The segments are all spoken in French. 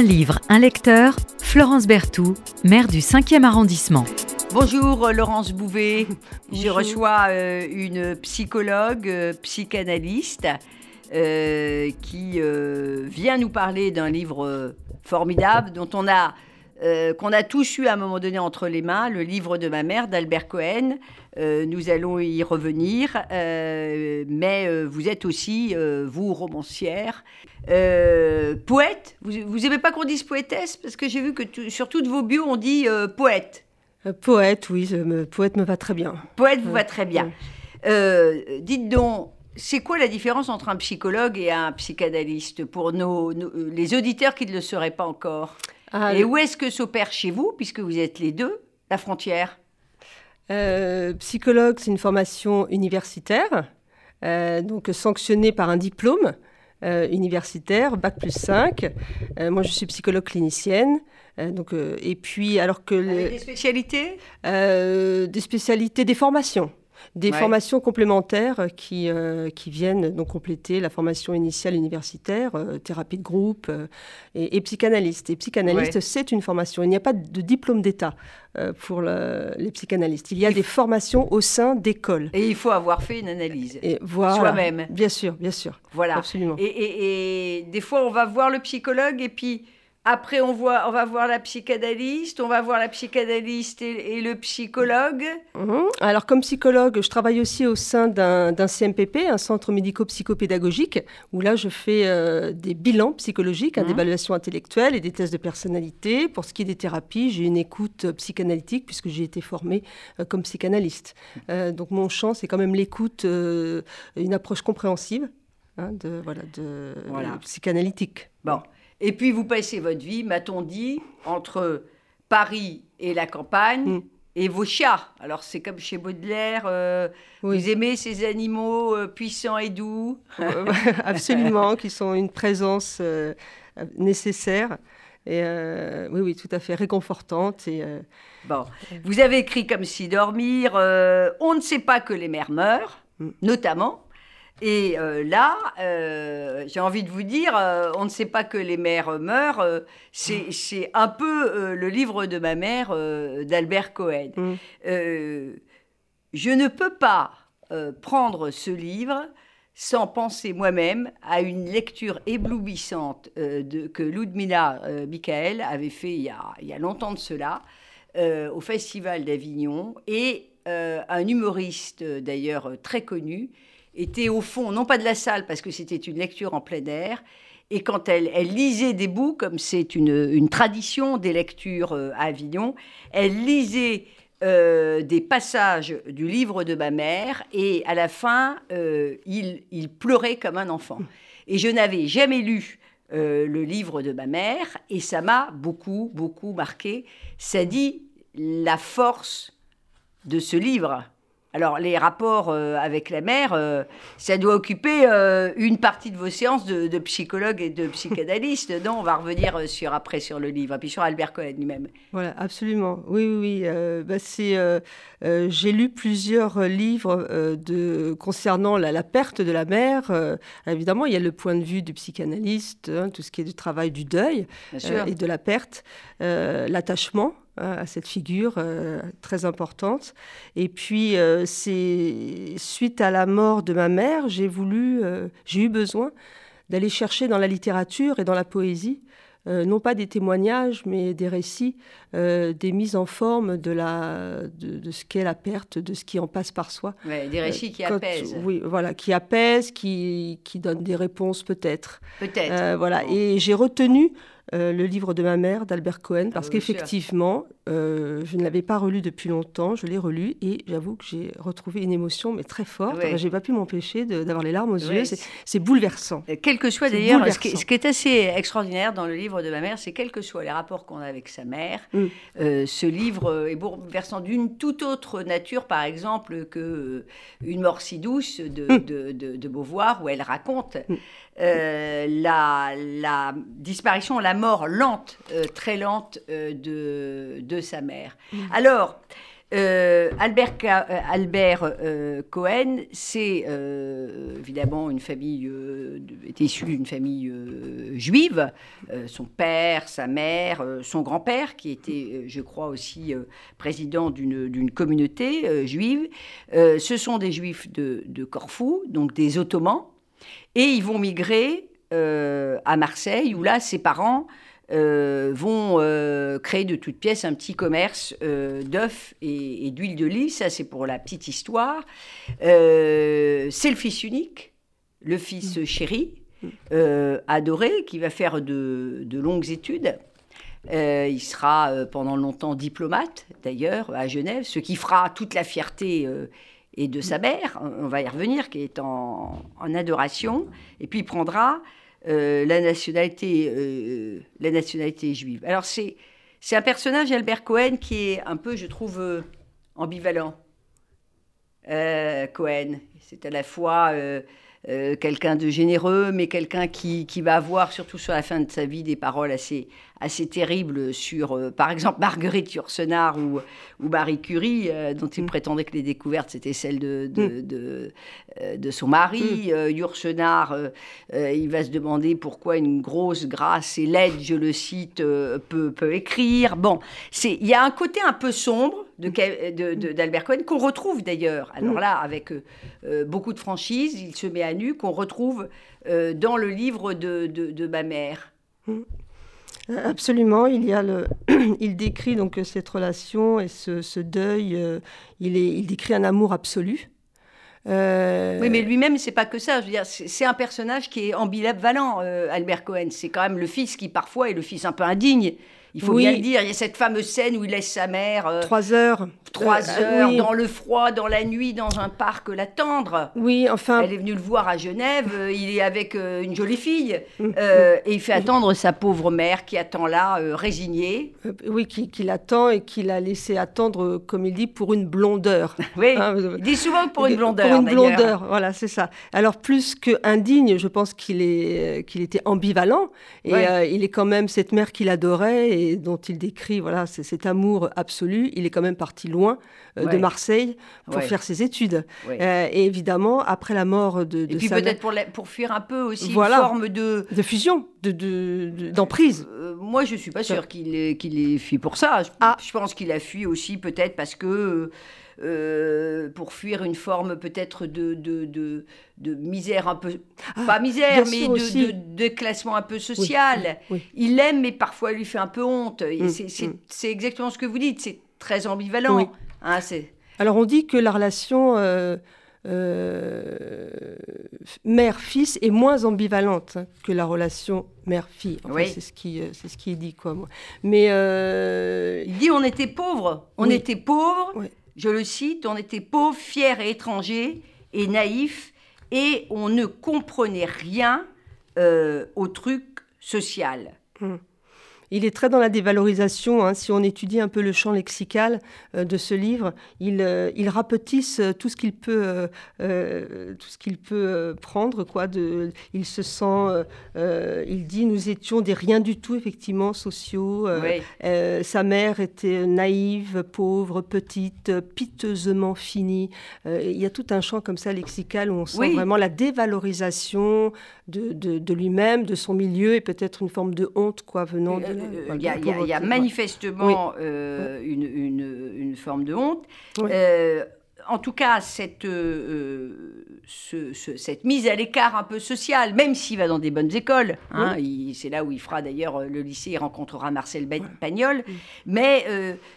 Un livre, un lecteur, Florence Berthoud, maire du 5e arrondissement. Bonjour euh, Laurence Bouvet, je reçois euh, une psychologue, euh, psychanalyste, qui vient nous parler d'un livre formidable dont on a euh, qu'on a tous eu à un moment donné entre les mains, le livre de ma mère d'Albert Cohen. Euh, nous allons y revenir, euh, mais vous êtes aussi, vous, romancière, poète. Vous n'aimez pas qu'on dise poétesse? Parce que j'ai vu que sur toutes vos bios, on dit poète. poète, oui, poète me va très bien. Poète vous va très bien. dites donc, c'est quoi la différence entre un psychologue et un psychanalyste pour nos, les auditeurs qui ne le seraient pas encore? Ah, Et où est-ce que s'opère chez vous, puisque vous êtes les deux, la frontière? Euh, Psychologue, c'est une formation universitaire, euh, donc sanctionnée par un diplôme euh, universitaire, Bac plus 5. moi, je suis psychologue clinicienne. donc, et puis, alors que... Avec des spécialités? Des spécialités, des formations des formations complémentaires qui, euh, qui viennent donc compléter la formation initiale universitaire, euh, thérapie de groupe euh, et, psychanalyste. Et psychanalyste, c'est une formation. Il n'y a pas de diplôme d'État pour les psychanalystes. Il y a des formations au sein d'écoles. Et il faut avoir fait une analyse soi-même. Bien sûr, bien sûr. Voilà. Absolument. Et, et des fois, on va voir le psychologue et puis après, on, voit, on va voir la psychanalyste, on va voir la psychanalyste et, le psychologue. Mhm. Alors, comme psychologue, je travaille aussi au sein d'un CMPP, un centre médico-psychopédagogique, où là, je fais euh, des bilans psychologiques, hein, mhm. d'évaluation intellectuelle et des tests de personnalité. Pour ce qui est des thérapies, j'ai une écoute psychanalytique, puisque j'ai été formée euh, comme psychanalyste. Euh, donc, mon champ, c'est quand même l'écoute, une approche compréhensive hein, de, voilà, de, psychanalytique. Bon. Et puis vous passez votre vie, m'a-t-on dit, entre Paris et la campagne. Mm. Et vos chats, alors c'est comme chez Baudelaire, euh, vous aimez ces animaux euh, puissants et doux Absolument, qui sont une présence euh, nécessaire et oui, oui, tout à fait réconfortante. Et, bon, vous avez écrit comme si dormir, on ne sait pas que les mères meurent, mm. notamment. Et euh, là, euh, j'ai envie de vous dire, euh, on ne sait pas que les mères meurent. c'est un peu le livre de ma mère d'Albert Cohen. Mm. je ne peux pas prendre ce livre sans penser moi-même à une lecture éblouissante de, que Ludmila Michael avait fait il y, a, il y a longtemps de cela au Festival d'Avignon et un humoriste d'ailleurs très connu était au fond, non pas de la salle, parce que c'était une lecture en plein air, et quand elle, lisait des bouts, comme c'est une, tradition des lectures euh, à Avignon, elle lisait euh, des passages du livre de ma mère, et à la fin, euh, il, pleurait comme un enfant. Et je n'avais jamais lu le livre de ma mère, et ça m'a beaucoup, beaucoup marqué. Ça dit la force de ce livre. Alors, les rapports euh, avec la mère, euh, ça doit occuper euh, une partie de vos séances de, psychologue et de psychanalyste. non, on va revenir sur, après sur le livre, puis sur Albert Cohen lui-même. Voilà, absolument. Oui, oui, oui. Bah, j'ai lu plusieurs livres de, concernant la, perte de la mère. évidemment, il y a le point de vue du psychanalyste, hein, tout ce qui est du travail du deuil et de la perte, l'attachement. À cette figure euh, très importante. Et puis, euh, c'est suite à la mort de ma mère, j'ai voulu, euh, j'ai eu besoin d'aller chercher dans la littérature et dans la poésie, non pas des témoignages, mais des récits, des mises en forme de, la, de, ce qu'est la perte, de ce qui en passe par soi. des récits qui apaisent. Oui, voilà, qui apaisent, qui, qui donnent des réponses peut-être. Peut-être. voilà, et j'ai retenu euh, le livre de ma mère d'Albert Cohen, parce ah qu'effectivement, euh, je ne l'avais pas relu depuis longtemps, je l'ai relu et j'avoue que j'ai retrouvé une émotion mais très forte. Je J'ai pas pu m'empêcher d'avoir les larmes aux yeux. C'est bouleversant. Euh, quel que soit d'ailleurs, ce, ce, qui est assez extraordinaire dans le livre de ma mère, c'est quels que soient les rapports qu'on a avec sa mère, mm. ce livre est bouleversant d'une toute autre nature, par exemple, que Une mort si douce de, mm. de, Beauvoir, où elle raconte mm. la, la disparition, la mort lente, euh, très lente euh, de, de sa mère. Mm. Alors, Euh, Albert, Albert Cohen, c'est évidemment une famille, est issu d'une famille juive. son père, sa mère, son grand-père, qui était, je crois, aussi président d'une communauté juive. ce sont des juifs de, de, Corfou, donc des Ottomans, et ils vont migrer à Marseille, où là, ses parents euh, vont euh, créer de toutes pièces un petit commerce euh, d'œufs et, d'huile de lys. Ça, c'est pour la petite histoire. c'est le fils unique, le fils mm. chéri, mm. adoré, qui va faire de, longues études. il sera pendant longtemps diplomate, d'ailleurs, à Genève, ce qui fera toute la fierté et de sa mère, on va y revenir, qui est en, en adoration. Et puis il prendra euh, la, nationalité, euh, la nationalité juive. Alors c'est, c'est un personnage, Albert Cohen, qui est un peu, je trouve, euh, ambivalent. Cohen, c'est à la fois quelqu'un de généreux, mais quelqu'un qui, qui, va avoir, surtout sur la fin de sa vie, des paroles assez, assez terribles sur, euh, par exemple, Marguerite Yourcenar ou, ou Marie Curie, euh, dont il mm. prétendait que les découvertes, c'était celles de, de, mm. de, euh, de, son mari. Mm. Yourcenar, il va se demander pourquoi une grosse grâce et laide, je le cite, peut, peut écrire. Bon, il y a un côté un peu sombre d'Albert Cohen qu'on retrouve d'ailleurs. Alors là, avec beaucoup de franchise, il se met à nu, qu'on retrouve dans le livre de, de ma mère. Absolument, il y a le, il décrit donc cette relation et ce, deuil. Euh, il, est, il décrit un amour absolu. Euh, oui, mais lui-même, c'est pas que ça. C'est un personnage qui est ambivalent, euh, Albert Cohen. C'est quand même le fils qui parfois est le fils un peu indigne. Il faut bien le dire. Il y a cette fameuse scène où il laisse sa mère. Euh, trois heures. Trois euh, heures, dans le froid, dans la nuit, dans un parc l'attendre. Oui, enfin. Elle est venue le voir à Genève. Euh, il est avec une jolie fille. Mm, et il fait attendre sa pauvre mère qui attend là, résignée. oui, qui, qui l'attend et qui l'a laissé attendre, comme il dit, pour une blondeur. oui. Hein, il dit souvent pour une blondeur. Pour une blondeur, voilà, c'est ça. Alors, plus que indigne, je pense qu'il était ambivalent. Et il est quand même cette mère qu'il adorait dont il décrit voilà, cet amour absolu, il est quand même parti loin euh, de Marseille pour faire ses études. Euh, et évidemment, après la mort de, de Et puis peut-être pour, pour, fuir un peu aussi une forme de... De fusion, d'emprise. De, euh, moi, je ne suis pas sûre qu'il ait, qu'il ait fui pour ça. Je, ah. je pense qu'il a fui aussi peut-être parce que euh, pour fuir une forme peut-être de, de, de, misère un peu, ah, pas misère, mais de, classement un peu social. Il l'aime, mais parfois il lui fait un peu honte. Mm, mm. c'est exactement ce que vous dites, c'est très ambivalent. Hein, Alors on dit que la relation... Euh, euh, mère-fils est moins ambivalente que la relation mère-fille. C'est ce qui c'est ce qui est dit quoi. Moi. Mais il dit on était pauvres, on était pauvres je le cite, on était pauvres, fiers et étrangers et naïfs, et on ne comprenait rien euh, au truc social. Hum. Il est très dans la dévalorisation. Hein. Si on étudie un peu le champ lexical euh, de ce livre, il, euh, il rapetisse euh, tout ce qu'il peut, tout ce qu'il peut prendre. Quoi, de, il se sent, il dit, nous étions des rien du tout, effectivement, sociaux. sa mère était naïve, pauvre, petite, piteusement finie. il y a tout un champ comme ça lexical où on sent vraiment la dévalorisation de, de, de lui-même, de son milieu et peut-être une forme de honte quoi, venant de il y, a manifestement euh, une, une, forme de honte. Euh, en tout cas, cette, euh, cette mise à l'écart un peu sociale, même s'il va dans des bonnes écoles, hein, c'est là où il fera d'ailleurs le lycée, il rencontrera Marcel Pagnol, mais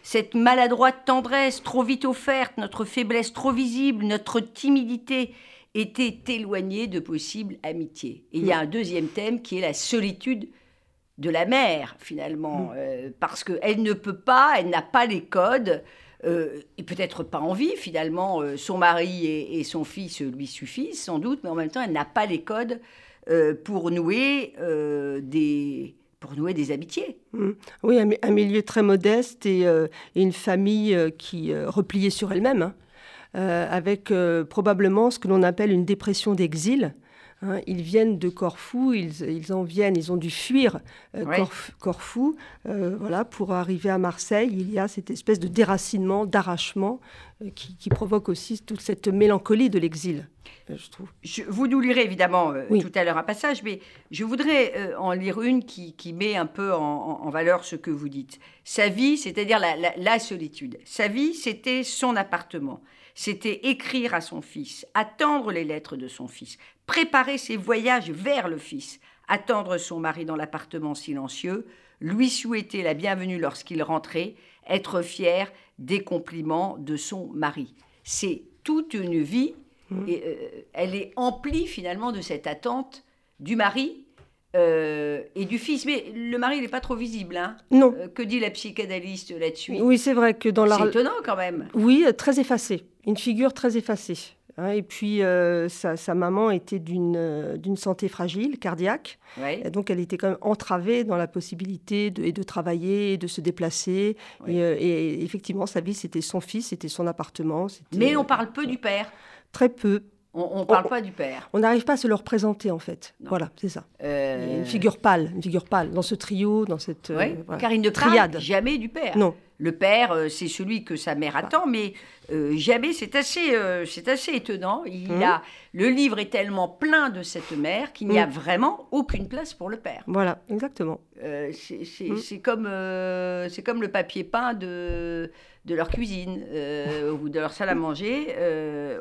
cette maladroite tendresse trop vite offerte, notre faiblesse trop visible, notre timidité était éloignée de possibles amitiés. Et il y a un deuxième thème qui est la solitude de la mère, finalement, mm. euh, parce qu'elle ne peut pas, elle n'a pas les codes, euh, et peut-être pas envie, finalement, euh, son mari et, son fils lui suffisent, sans doute, mais en même temps, elle n'a pas les codes pour nouer des pour nouer des amitiés. Mm. Oui, un, milieu très modeste et, une famille qui repliée sur elle-même, hein, avec probablement ce que l'on appelle une dépression d'exil, Hein. ils viennent de Corfou, ils, en viennent, ils ont dû fuir euh, Corfou, euh, voilà, pour arriver à Marseille. Il y a cette espèce de déracinement, d'arrachement euh, qui, provoque aussi toute cette mélancolie de l'exil, je trouve. vous nous lirez évidemment tout à l'heure un passage, mais je voudrais en lire une qui, met un peu en, valeur ce que vous dites. Sa vie, c'est-à-dire la solitude. Sa vie, c'était son appartement c'était écrire à son fils, attendre les lettres de son fils, préparer ses voyages vers le fils, attendre son mari dans l'appartement silencieux, lui souhaiter la bienvenue lorsqu'il rentrait, être fier des compliments de son mari. C'est toute une vie, mmh. et, euh, elle est emplie finalement de cette attente du mari euh, et du fils. Mais le mari, il n'est pas trop visible. Hein non. Euh, que dit la psychanalyste là-dessus? Oui, c'est vrai que dans la... C'est étonnant quand même. Oui, très effacé. Une figure très effacée. Hein, et puis, euh, sa, maman était d'une d'une santé fragile, cardiaque. Et donc, elle était quand même entravée dans la possibilité de, et de travailler, et de se déplacer. Et, effectivement, sa vie, c'était son fils, c'était son appartement. Mais on parle peu du père. Très peu. On ne parle pas du père. On n'arrive pas à se le représenter, en fait. Voilà, c'est ça. Euh, une figure pâle, une figure pâle dans ce trio, dans cette euh, car il ne parle jamais du père. Non. Le père, euh, c'est celui que sa mère attend, mais jamais. C'est assez, c'est assez étonnant. Il hum. a, le livre est tellement plein de cette mère qu'il n'y a hum. vraiment aucune place pour le père. Voilà, exactement. c'est hum. comme, c'est comme le papier peint de de leur cuisine ou de leur salle à manger.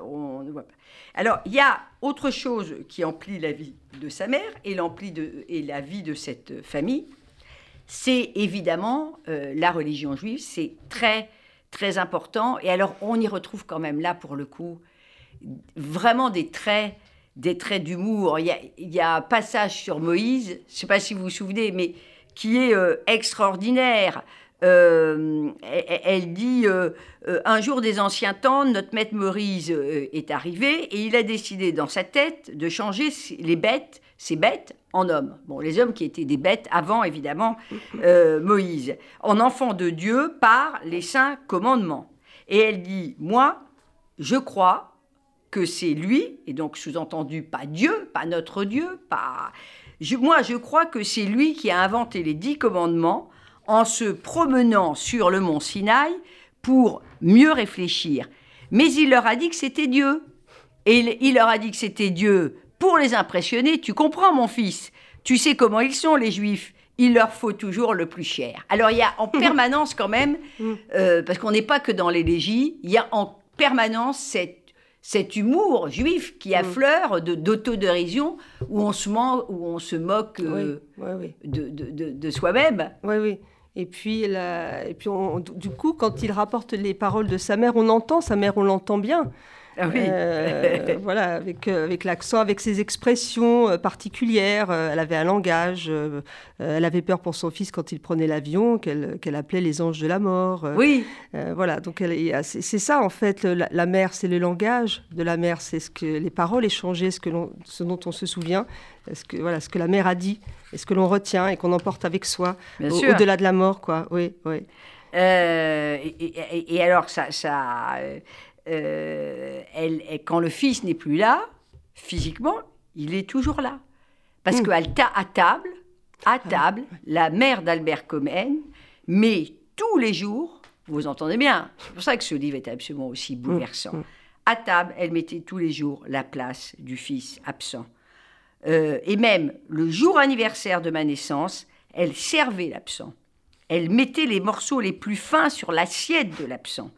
on ne voit pas. Alors, il y a autre chose qui emplit la vie de sa mère et, de, et la vie de cette famille, c'est évidemment euh, la religion juive, c'est très, très important. Et alors, on y retrouve quand même là, pour le coup, vraiment des traits des traits d'humour. Il, y a un passage sur Moïse, je ne sais pas si vous vous souvenez, mais qui est euh, extraordinaire. Euh, elle dit euh, euh, Un jour des anciens temps, notre maître Maurice est arrivé et il a décidé dans sa tête de changer les bêtes, ces bêtes, en hommes. Bon, les hommes qui étaient des bêtes avant, évidemment, Moïse, en enfant de Dieu par les saints commandements. Et elle dit Moi, je crois que c'est lui, et donc sous-entendu pas Dieu, pas notre Dieu, pas. moi, je crois que c'est lui qui a inventé les dix commandements en se promenant sur le mont Sinaï pour mieux réfléchir. Mais il leur a dit que c'était Dieu. Et il leur a dit que c'était Dieu pour les impressionner. Tu comprends, mon fils? Tu sais comment ils sont, les Juifs il leur faut toujours le plus cher. Alors il y a en permanence quand même, euh, parce qu'on n'est pas que dans l'élégie, il y a en permanence cet humour juif qui affleure d'autodérision où on se, où on se moque euh, De, de, de, soi-même. Oui, oui. Et puis, et puis du coup, quand il rapporte les paroles de sa mère, on entend sa mère, on l'entend bien. Ah oui. Euh, voilà, avec, euh, avec l'accent, avec ses expressions euh, particulières. elle avait un langage. elle avait peur pour son fils quand il prenait l'avion, qu'elle appelait les anges de la mort. oui. voilà, donc c'est ça en fait. La, mère, c'est le langage de la mère, c'est ce que les paroles échangées, ce, que ce dont on se souvient, ce que, voilà, ce que la mère a dit, et ce que l'on retient et qu'on emporte avec soi, au-delà de la mort, quoi. Oui, oui. et, alors, ça, ça euh, elle, quand le fils n'est plus là, physiquement, il est toujours là. Parce mm. qu'à à table, à ah table, la mère d'Albert Comen met tous les jours, vous entendez bien, c'est pour ça que ce livre est absolument aussi mm. bouleversant. Mm. À table, elle mettait tous les jours la place du fils absent. Euh, et même le jour anniversaire de ma naissance, elle servait l'absent. Elle mettait les morceaux les plus fins sur l'assiette de l'absent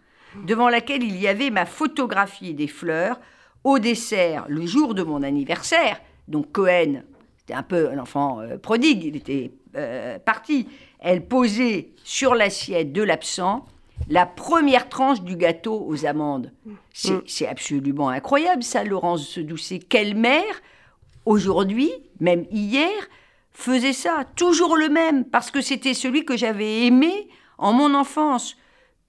devant laquelle il y avait ma photographie des fleurs au dessert le jour de mon anniversaire. Donc Cohen, c'était un peu un enfant euh, prodigue, il était euh, parti. Elle posait sur l'assiette de l'absent la première tranche du gâteau aux amandes. C'est mm. absolument incroyable ça, Laurence Doucet. Quelle mère, aujourd'hui, même hier, faisait ça? Toujours le même, parce que c'était celui que j'avais aimé en mon enfance.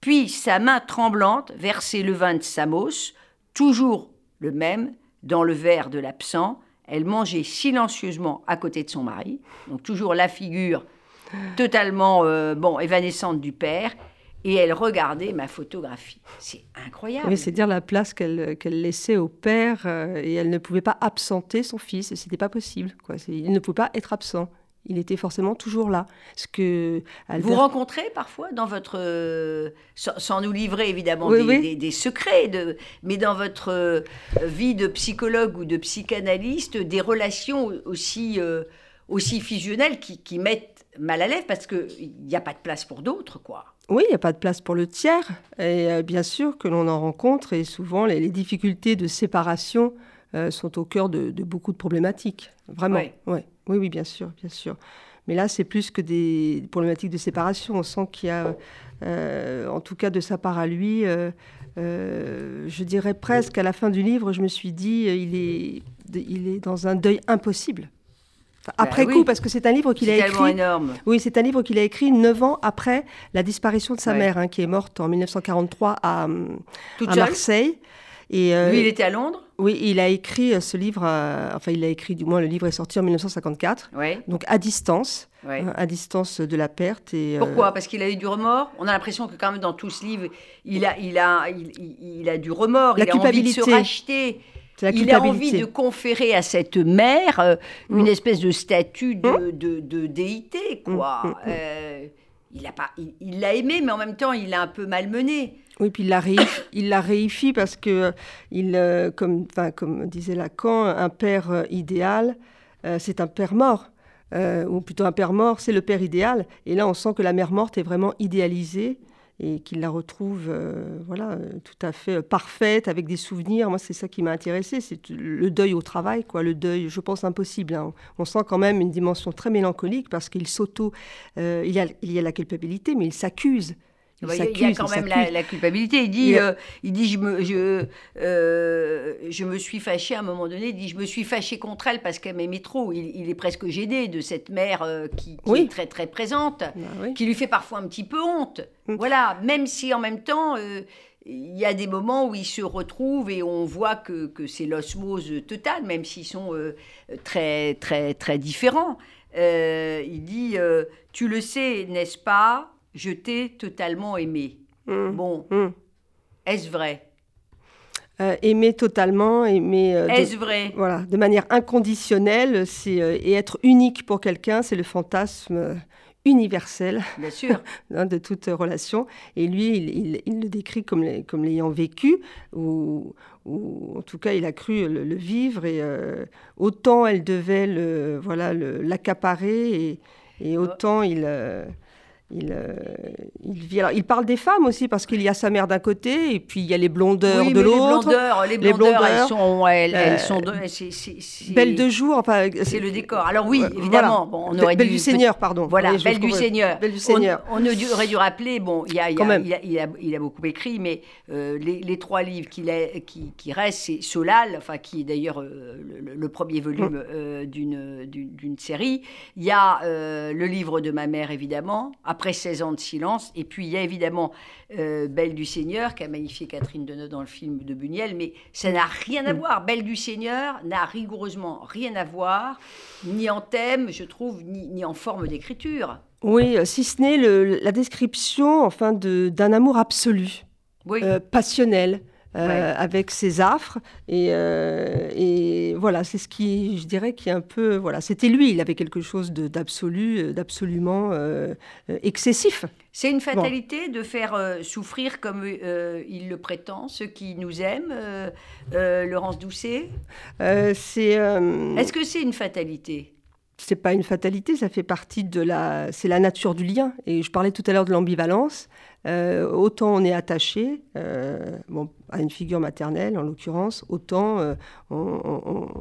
Puis sa main tremblante versait le vin de Samos, toujours le même, dans le verre de l'absent. Elle mangeait silencieusement à côté de son mari, donc toujours la figure totalement euh, bon évanescente du père. et elle regardait ma photographie. C'est incroyable. Oui, c'est dire la place qu'elle laissait au père euh, et elle ne pouvait pas absenter son fils. C'était pas possible. Quoi. Il ne pouvait pas être absent. Il était forcément toujours là. Ce que Vous rencontrez parfois dans votre, euh, sans, nous livrer évidemment des, secrets, de, mais dans votre euh, vie de psychologue ou de psychanalyste, des relations aussi, aussi fusionnelles qui, qui mettent mal à l'aise parce qu'il n'y a pas de place pour d'autres, quoi. Oui, il n'y a pas de place pour le tiers. Et euh, bien sûr que l'on en rencontre, et souvent les, difficultés de séparation euh, sont au cœur de, beaucoup de problématiques. Vraiment. Oui. Oui, oui, bien sûr, bien sûr. Mais là, c'est plus que des problématiques de séparation. On sent qu'il y a, euh, en tout cas de sa part à lui, je dirais presque à la fin du livre, je me suis dit, il est, il est dans un deuil impossible. Bah après coup, parce que c'est un livre qu'il a écrit. énorme. Oui, c'est un livre qu'il a écrit neuf ans après la disparition de sa mère, hein, qui est morte en 1943 à, à Marseille. Et, euh, Lui, il était à Londres Oui, il a écrit euh, ce livre, enfin, il a écrit, du moins, le livre est sorti en 1954. Donc, à distance. Hein, à distance de la perte. Et, euh, Pourquoi? Parce qu'il a eu du remords? On a l'impression que quand même dans tout ce livre, il a, il a, il, a du remords, la il a envie de se racheter il a envie de conférer à cette mère euh, une mm. espèce de statut de, mm. déité, quoi. Mm, euh, il l'a pas, il l'a aimé, mais en même temps, il l'a un peu malmené. Oui, puis il la, il la réifie parce que, il, euh, comme, comme disait Lacan, un père idéal, c'est un père mort. ou plutôt un père mort, c'est le père idéal. Et là, on sent que la mère morte est vraiment idéalisée et qu'il la retrouve euh, voilà, euh, tout à fait euh, parfaite, avec des souvenirs. Moi, c'est ça qui m'a intéressée, c'est le deuil au travail, quoi, le deuil, je pense, impossible. Hein. On sent quand même une dimension très mélancolique parce qu'il s'auto... a, il y a la culpabilité, mais il s'accuse. Il, y a quand même la, culpabilité. Il dit, euh, il dit je, me, je, euh, je me suis fâché à un moment donné. Il dit je me suis fâché contre elle parce qu'elle m'aimait trop. Il, est presque gêné de cette mère euh, qui, est très très présente, bah qui lui fait parfois un petit peu honte. Mm. Voilà, même si en même temps il y a des moments où ils se retrouvent et on voit que, que c'est l'osmose totale, même s'ils sont très très très différents. il dit tu le sais, n'est-ce pas? Je t'ai totalement aimé. Mmh. Bon, mmh. est-ce vrai? Euh, aimer totalement, aimer. Euh, Est-ce vrai? Voilà, de manière inconditionnelle, c'est euh, et être unique pour quelqu'un, c'est le fantasme universel Bien sûr. Hein, de toute relation. Et lui, il, le décrit comme, comme l'ayant vécu, ou, ou, en tout cas, il a cru le, vivre, et autant elle devait le, voilà, l'accaparer, et, et, autant il il, euh, il, vit, alors, il parle des femmes aussi parce qu'il y a sa mère d'un côté et puis il y a les blondeurs de l'autre. Les blondeurs, les blondeurs, elles sont, elles, elles sont de, belles de jour. Enfin, c'est le décor. Alors oui, évidemment. Bon, on aurait Belle du Seigneur, pardon. Voilà, Belle du Seigneur. Belle du Seigneur. On, aurait dû rappeler. Bon, il, y a, il, a, il, a, il, a, beaucoup écrit, mais euh, les, les, trois livres qui, qui, qui restent, c'est Solal, enfin qui est d'ailleurs euh, le, premier volume mm. d'une d'une série. Il y a le livre de ma mère, évidemment après 16 ans de silence. Et puis il y a évidemment euh, Belle du Seigneur, qui a magnifié Catherine Deneuve dans le film de Buniel, mais ça n'a rien à mm. voir. Belle du Seigneur n'a rigoureusement rien à voir, ni en thème, je trouve, ni, en forme d'écriture. Oui, euh, si ce n'est la description enfin, d'un amour absolu, euh, passionnel. Avec ses affres. Et, et voilà, c'est ce qui, je dirais, qui est un peu. Voilà, c'était lui, il avait quelque chose d'absolu, d'absolument excessif. C'est une fatalité de faire souffrir comme il le prétend ceux qui nous aiment, Laurence Doucet? C'est, Est-ce que c'est une fatalité? C'est pas une fatalité, ça fait partie de la, c'est la nature du lien. Et je parlais tout à l'heure de l'ambivalence. Euh, autant on est attaché euh, à une figure maternelle, en l'occurrence, autant euh, on,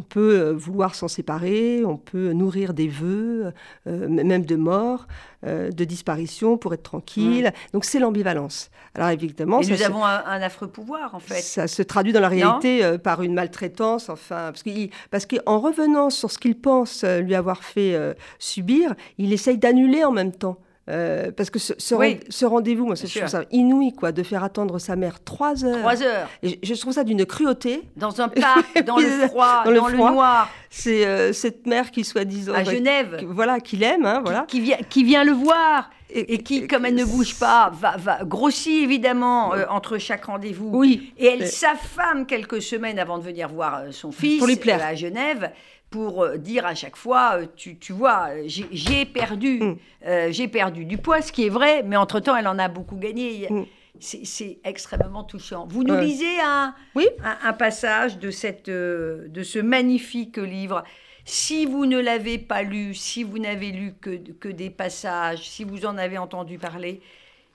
peut vouloir s'en séparer, on peut nourrir des vœux, même de mort, de disparition pour être tranquille. Mmh. Donc c'est l'ambivalence. Alors évidemment, et nous avons un, affreux pouvoir en fait. Ça se traduit dans la réalité par une maltraitance, enfin, parce qu'en parce qu'en revenant sur ce qu'il pense lui avoir fait subir, il essaye d'annuler en même temps. Euh, parce que ce, ce, rendez-vous, moi, je trouve ça inouï, quoi, de faire attendre sa mère trois heures. Trois heures. Et je, trouve ça d'une cruauté. Dans un parc, dans le froid, dans, le, noir. C'est euh, cette mère qui, soi-disant. À Genève. voilà, qui l'aime, hein, voilà. Qui, vient, qui vient le voir. Et, qui, comme elle ne bouge pas, va, va grossit évidemment euh, entre chaque rendez-vous. Oui. Et elle s'affame quelques semaines avant de venir voir son fils Pour lui plaire. à Genève pour euh, dire à chaque fois, euh, tu, tu vois, j'ai perdu, mm. euh, j'ai perdu du poids, ce qui est vrai, mais entre-temps, elle en a beaucoup gagné. Mm. C'est extrêmement touchant. Vous nous lisez un, oui. un, passage de, cette, de ce magnifique livre. Si vous ne l'avez pas lu, si vous n'avez lu que, que des passages, si vous en avez entendu parler,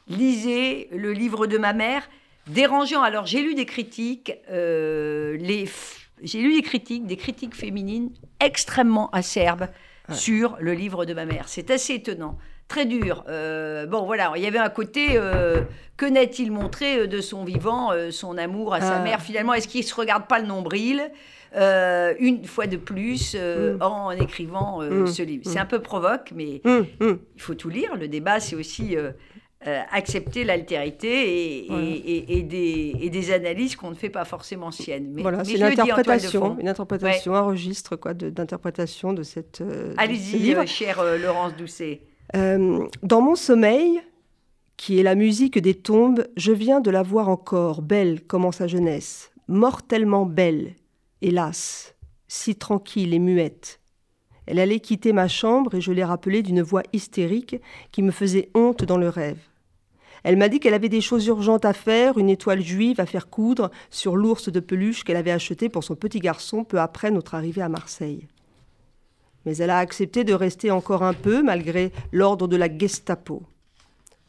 lisez le livre de ma mère. Dérangeant. Alors, j'ai lu des critiques. les j'ai lu des critiques, des critiques féminines extrêmement acerbes sur le livre de ma mère. C'est assez étonnant. Très dur. Euh, bon, voilà, il y avait un côté. Euh, que n'a-t-il montré euh, de son vivant, son amour à sa ah. mère Finalement, est-ce qu'il ne se regarde pas le nombril une fois de plus mm. en écrivant mm. ce livre? C'est mm. un peu provoque, mais il faut tout lire. Le débat, c'est aussi euh, accepter l'altérité et, et, des, analyses qu'on ne fait pas forcément siennes. Mais, voilà, c'est une interprétation, une interprétation, un registre quoi, d'interprétation de, cette. Euh, Allez-y, euh, chère Laurence Doucet. dans mon sommeil, qui est la musique des tombes, je viens de la voir encore, belle comme en sa jeunesse, mortellement belle, hélas, si tranquille et muette. Elle allait quitter ma chambre et je l'ai rappelée d'une voix hystérique qui me faisait honte dans le rêve. Elle m'a dit qu'elle avait des choses urgentes à faire, une étoile juive à faire coudre sur l'ours de peluche qu'elle avait acheté pour son petit garçon peu après notre arrivée à Marseille. Mais elle a accepté de rester encore un peu malgré l'ordre de la Gestapo.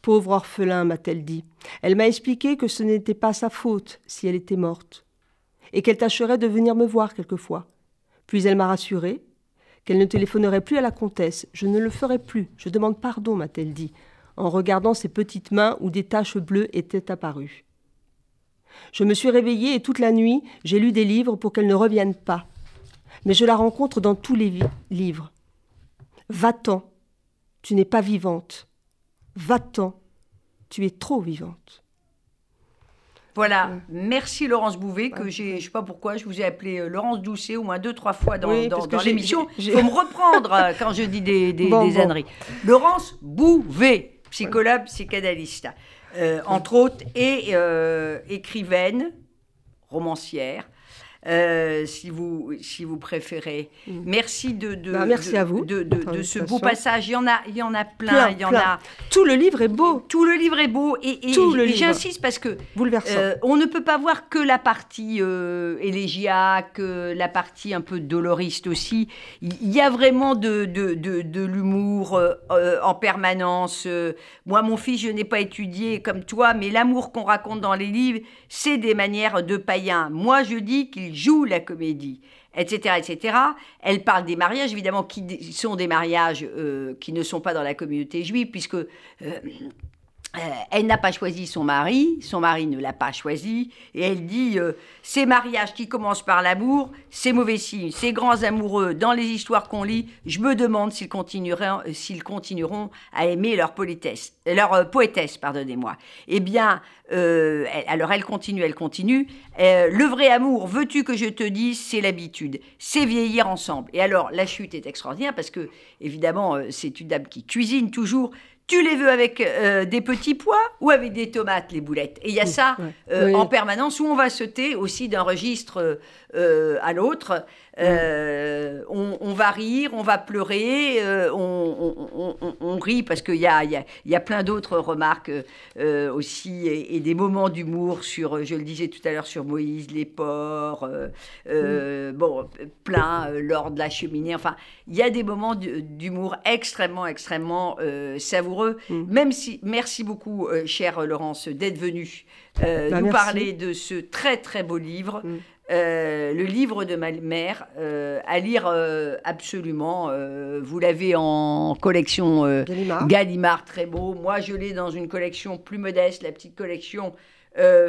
Pauvre orphelin, m'a-t-elle dit. Elle m'a expliqué que ce n'était pas sa faute si elle était morte, et qu'elle tâcherait de venir me voir quelquefois. Puis elle m'a rassurée qu'elle ne téléphonerait plus à la comtesse. Je ne le ferai plus. Je demande pardon, m'a-t-elle dit, en regardant ses petites mains où des taches bleues étaient apparues. Je me suis réveillée et toute la nuit, j'ai lu des livres pour qu'elle ne revienne pas. Mais je la rencontre dans tous les livres. Va-t'en, tu n'es pas vivante. Va-t'en, tu es trop vivante. Voilà, merci Laurence Bouvet, que j'ai, je sais pas pourquoi, je vous ai appelé euh, Laurence Doucet au moins deux, trois fois dans, l'émission. Il faut me reprendre euh, quand je dis des, des, âneries. Laurence Bouvet, psychologue, psychanalyste, euh, entre autres, et écrivaine, romancière. Euh, si, vous, si vous préférez. Mm. Merci de, de, bah, merci à vous de, de, ce beau passage. Il y en a, il y en a plein. il y en a. Tout le livre est beau. Tout le livre est beau et, et, j'insiste parce que euh, on ne peut pas voir que la partie euh, élégiaque, la partie un peu doloriste aussi. Il y a vraiment de, de, de l'humour en permanence. moi, mon fils, je n'ai pas étudié comme toi, mais l'amour qu'on raconte dans les livres, c'est des manières de païens. Moi, je dis qu'il joue la comédie, etc., etc. Elle parle des mariages, évidemment, qui sont des mariages euh, qui ne sont pas dans la communauté juive, puisque euh, euh, elle n'a pas choisi son mari, son mari ne l'a pas choisi, et elle dit euh, ces mariages qui commencent par l'amour, c'est mauvais signe. Ces grands amoureux, dans les histoires qu'on lit, je me demande s'ils continueront, s'ils continueront à aimer leur politesse, leur euh, poétesse, pardonnez-moi. Eh bien, alors elle continue, elle continue. le vrai amour, veux-tu que je te dise, c'est l'habitude, c'est vieillir ensemble. Et alors la chute est extraordinaire parce que évidemment c'est une dame qui cuisine toujours tu les veux avec euh, des petits pois ou avec des tomates, les boulettes? Et il y a ça euh, en permanence où on va sauter aussi d'un registre euh, à l'autre. Euh, on, va rire, on va pleurer, euh, on, rit parce qu'il y a, y, y a, plein d'autres remarques euh, aussi et, des moments d'humour sur, je le disais tout à l'heure, sur Moïse, les porcs, mm. bon, plein, lors de la cheminée. Enfin, il y a des moments d'humour extrêmement, extrêmement savoureux. Mm. Même si, merci beaucoup, chère Laurence, d'être venue bah, nous parler de ce très, très beau livre. Mm. Euh, le livre de ma mère, euh, à lire euh, absolument. vous l'avez en collection Gallimard. très beau. Moi, je l'ai dans une collection plus modeste, la petite collection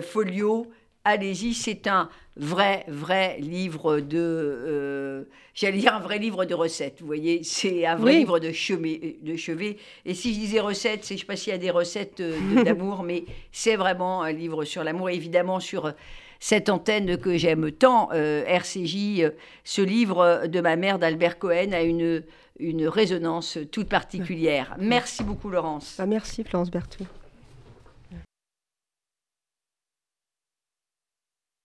Folio. allez-y, c'est un vrai, vrai livre de, j'allais dire un vrai livre de recettes, vous voyez, c'est un vrai livre de chevet, de chevet. Et si je disais recettes, c'est, je ne sais pas s'il y a des recettes d'amour, mais c'est vraiment un livre sur l'amour, évidemment sur cette antenne que j'aime tant, euh, RCJ, ce livre de ma mère d'Albert Cohen a une, une résonance toute particulière. Merci beaucoup Laurence. Bah, merci Florence Berthoud.